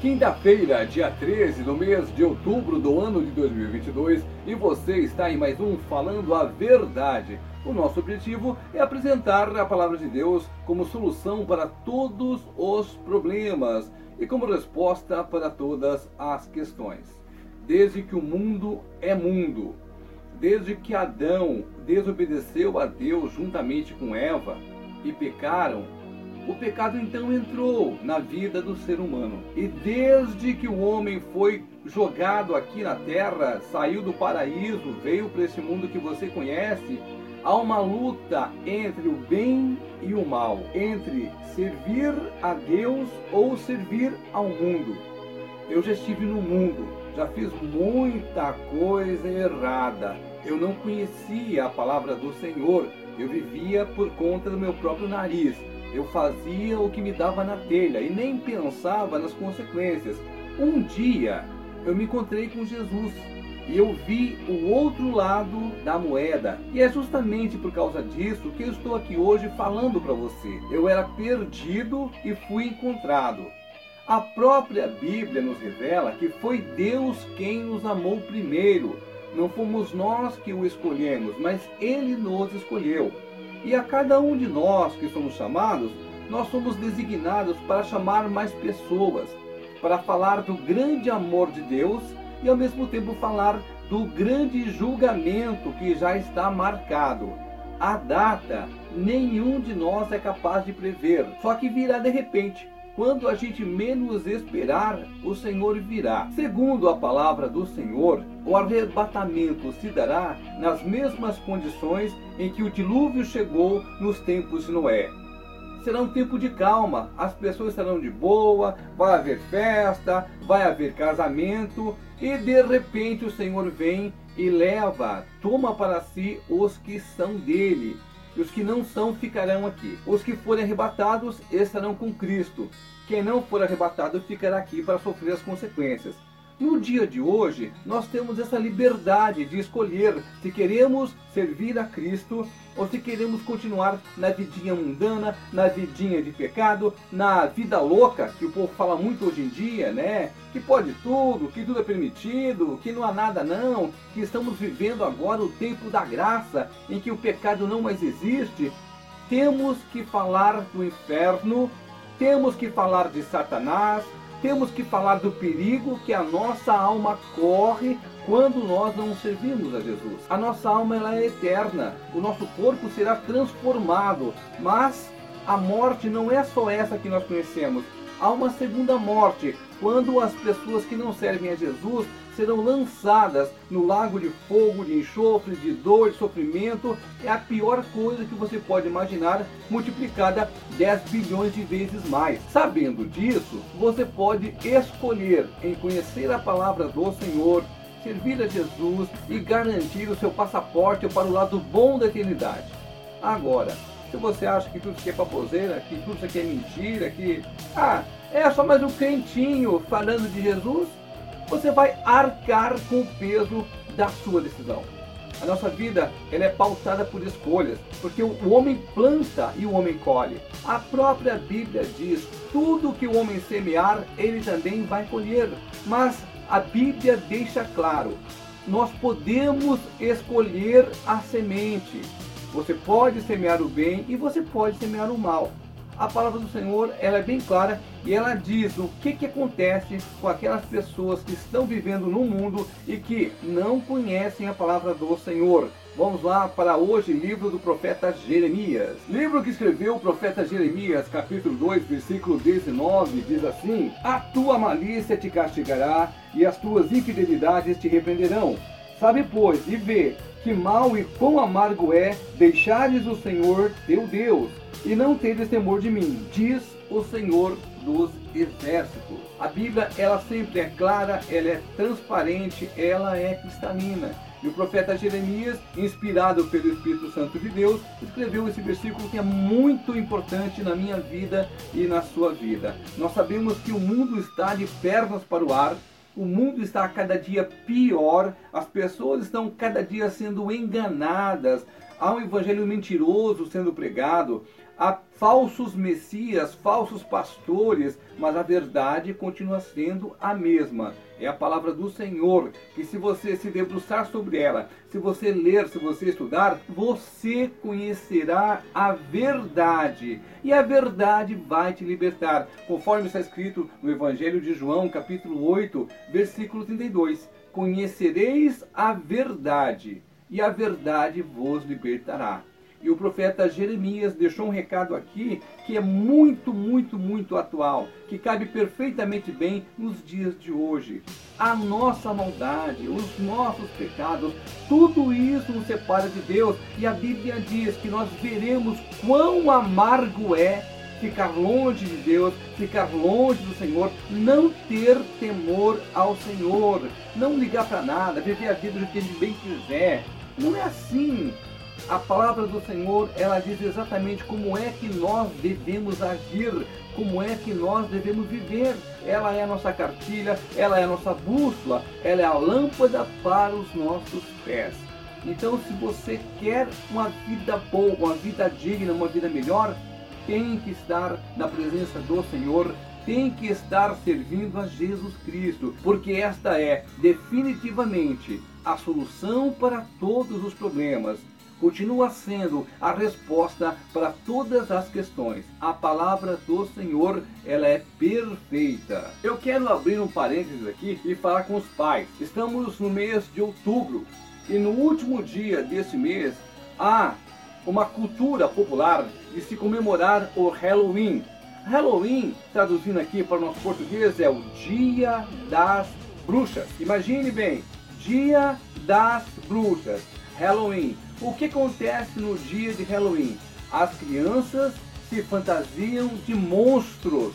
Quinta-feira, dia 13 do mês de outubro do ano de 2022, e você está em mais um Falando a Verdade. O nosso objetivo é apresentar a palavra de Deus como solução para todos os problemas e como resposta para todas as questões. Desde que o mundo é mundo, desde que Adão desobedeceu a Deus juntamente com Eva e pecaram, o pecado então entrou na vida do ser humano. E desde que o homem foi jogado aqui na terra, saiu do paraíso, veio para esse mundo que você conhece, há uma luta entre o bem e o mal, entre servir a Deus ou servir ao mundo. Eu já estive no mundo, já fiz muita coisa errada. Eu não conhecia a palavra do Senhor, eu vivia por conta do meu próprio nariz. Eu fazia o que me dava na telha e nem pensava nas consequências. Um dia eu me encontrei com Jesus e eu vi o outro lado da moeda. E é justamente por causa disso que eu estou aqui hoje falando para você. Eu era perdido e fui encontrado. A própria Bíblia nos revela que foi Deus quem nos amou primeiro. Não fomos nós que o escolhemos, mas Ele nos escolheu. E a cada um de nós que somos chamados, nós somos designados para chamar mais pessoas, para falar do grande amor de Deus e ao mesmo tempo falar do grande julgamento que já está marcado. A data nenhum de nós é capaz de prever, só que virá de repente. Quando a gente menos esperar, o Senhor virá. Segundo a palavra do Senhor, o arrebatamento se dará nas mesmas condições em que o dilúvio chegou nos tempos de Noé. Será um tempo de calma, as pessoas estarão de boa, vai haver festa, vai haver casamento e de repente o Senhor vem e leva, toma para si os que são dele e os que não são ficarão aqui. Os que forem arrebatados estarão com Cristo. Quem não for arrebatado ficará aqui para sofrer as consequências. No dia de hoje, nós temos essa liberdade de escolher se queremos servir a Cristo ou se queremos continuar na vidinha mundana, na vidinha de pecado, na vida louca, que o povo fala muito hoje em dia, né? Que pode tudo, que tudo é permitido, que não há nada não, que estamos vivendo agora o tempo da graça, em que o pecado não mais existe. Temos que falar do inferno, temos que falar de Satanás, temos que falar do perigo que a nossa alma corre quando nós não servimos a Jesus. A nossa alma ela é eterna, o nosso corpo será transformado, mas a morte não é só essa que nós conhecemos. Há uma segunda morte, quando as pessoas que não servem a Jesus serão lançadas no lago de fogo, de enxofre, de dor, de sofrimento. É a pior coisa que você pode imaginar, multiplicada 10 bilhões de vezes mais. Sabendo disso, você pode escolher em conhecer a palavra do Senhor, servir a Jesus e garantir o seu passaporte para o lado bom da eternidade. Agora, se você acha que tudo isso aqui é baboseira, que tudo isso aqui é mentira, que ah, é só mais um crentinho falando de Jesus, você vai arcar com o peso da sua decisão. A nossa vida ela é pautada por escolhas, porque o homem planta e o homem colhe. A própria Bíblia diz: tudo que o homem semear, ele também vai colher. Mas a Bíblia deixa claro: nós podemos escolher a semente. Você pode semear o bem e você pode semear o mal. A palavra do Senhor ela é bem clara e ela diz o que, que acontece com aquelas pessoas que estão vivendo no mundo e que não conhecem a palavra do Senhor. Vamos lá para hoje, livro do profeta Jeremias. Livro que escreveu o profeta Jeremias, capítulo 2, versículo 19, diz assim: A tua malícia te castigará e as tuas infidelidades te repreenderão. Sabe, pois, e vê que mal e quão amargo é deixares o Senhor teu Deus e não teres temor de mim, diz o Senhor dos exércitos. A Bíblia, ela sempre é clara, ela é transparente, ela é cristalina. E o profeta Jeremias, inspirado pelo Espírito Santo de Deus, escreveu esse versículo que é muito importante na minha vida e na sua vida. Nós sabemos que o mundo está de pernas para o ar, o mundo está cada dia pior, as pessoas estão cada dia sendo enganadas, há um evangelho mentiroso sendo pregado, Há falsos messias, falsos pastores, mas a verdade continua sendo a mesma. É a palavra do Senhor, que se você se debruçar sobre ela, se você ler, se você estudar, você conhecerá a verdade. E a verdade vai te libertar, conforme está escrito no Evangelho de João, capítulo 8, versículo 32. Conhecereis a verdade, e a verdade vos libertará. E o profeta Jeremias deixou um recado aqui que é muito, muito, muito atual, que cabe perfeitamente bem nos dias de hoje. A nossa maldade, os nossos pecados, tudo isso nos separa de Deus. E a Bíblia diz que nós veremos quão amargo é ficar longe de Deus, ficar longe do Senhor, não ter temor ao Senhor, não ligar para nada, viver a vida do que ele bem quiser. Não é assim. A palavra do Senhor, ela diz exatamente como é que nós devemos agir, como é que nós devemos viver. Ela é a nossa cartilha, ela é a nossa bússola, ela é a lâmpada para os nossos pés. Então, se você quer uma vida boa, uma vida digna, uma vida melhor, tem que estar na presença do Senhor, tem que estar servindo a Jesus Cristo, porque esta é definitivamente a solução para todos os problemas continua sendo a resposta para todas as questões. A palavra do Senhor, ela é perfeita. Eu quero abrir um parênteses aqui e falar com os pais. Estamos no mês de outubro e no último dia desse mês há uma cultura popular de se comemorar o Halloween. Halloween, traduzindo aqui para o nosso português, é o Dia das Bruxas. Imagine bem, Dia das Bruxas, Halloween. O que acontece no dia de Halloween? As crianças se fantasiam de monstros,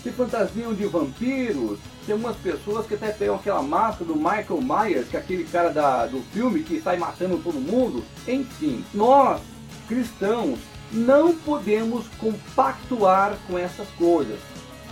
se fantasiam de vampiros. Tem umas pessoas que até pegam aquela máscara do Michael Myers, que é aquele cara da, do filme que sai matando todo mundo. Enfim, nós, cristãos, não podemos compactuar com essas coisas.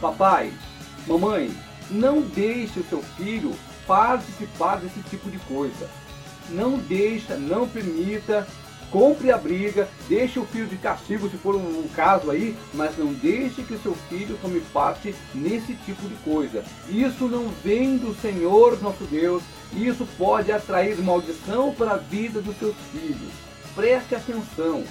Papai, mamãe, não deixe o seu filho participar desse tipo de coisa não deixa, não permita, compre a briga, deixe o filho de castigo se for um, caso aí, mas não deixe que seu filho tome parte nesse tipo de coisa. Isso não vem do Senhor nosso Deus, isso pode atrair maldição para a vida dos seus filhos. Preste atenção.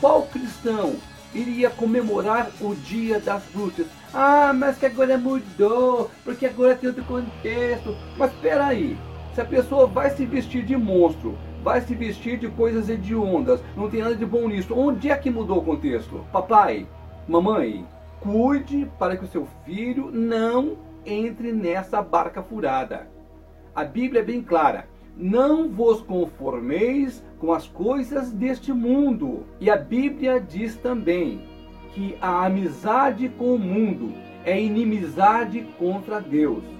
Qual cristão iria comemorar o dia das bruxas? Ah, mas que agora mudou, porque agora tem outro contexto. Mas espera aí, se a pessoa vai se vestir de monstro, vai se vestir de coisas hediondas, não tem nada de bom nisso, onde é que mudou o contexto? Papai, mamãe, cuide para que o seu filho não entre nessa barca furada. A Bíblia é bem clara. Não vos conformeis com as coisas deste mundo. E a Bíblia diz também que a amizade com o mundo é inimizade contra Deus.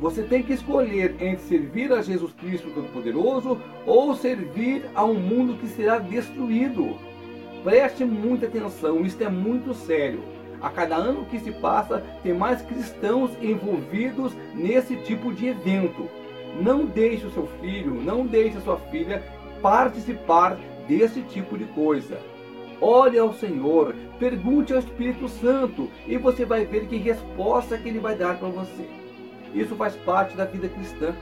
Você tem que escolher entre servir a Jesus Cristo Todo-Poderoso ou servir a um mundo que será destruído. Preste muita atenção, isto é muito sério. A cada ano que se passa, tem mais cristãos envolvidos nesse tipo de evento. Não deixe o seu filho, não deixe a sua filha participar desse tipo de coisa. Ore ao Senhor, pergunte ao Espírito Santo e você vai ver que resposta que ele vai dar para você. Isso faz parte da vida cristã.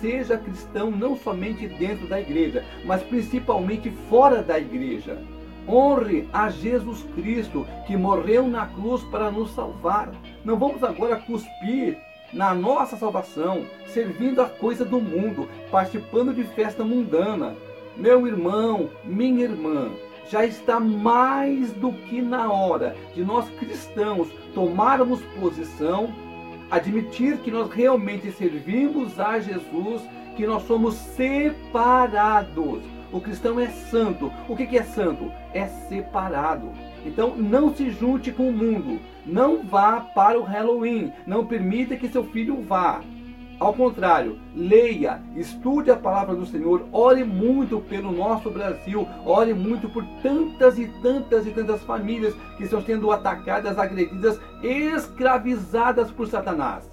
Seja cristão não somente dentro da igreja, mas principalmente fora da igreja. Honre a Jesus Cristo que morreu na cruz para nos salvar. Não vamos agora cuspir na nossa salvação, servindo a coisa do mundo, participando de festa mundana. Meu irmão, minha irmã, já está mais do que na hora de nós cristãos tomarmos posição admitir que nós realmente servimos a Jesus, que nós somos separados. O cristão é santo. O que é santo? É separado. Então não se junte com o mundo. Não vá para o Halloween. Não permita que seu filho vá. Ao contrário, leia, estude a palavra do Senhor, ore muito pelo nosso Brasil, ore muito por tantas e tantas e tantas famílias que estão sendo atacadas, agredidas, escravizadas por Satanás.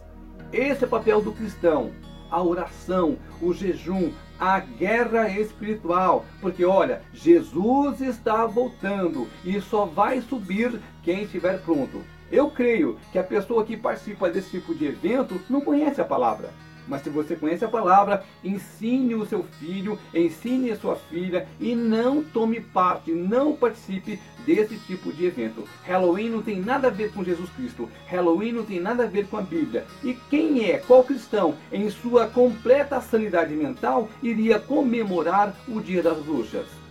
Esse é o papel do cristão. a oração, o jejum, a guerra espiritual. Porque olha, Jesus está voltando e só vai subir quem estiver pronto. Eu creio que a pessoa que participa desse tipo de evento não conhece a palavra. Mas se você conhece a palavra, ensine o seu filho, ensine a sua filha e não tome parte, não participe desse tipo de evento. Halloween não tem nada a ver com Jesus Cristo. Halloween não tem nada a ver com a Bíblia. E quem é, qual cristão, em sua completa sanidade mental, iria comemorar o Dia das Bruxas?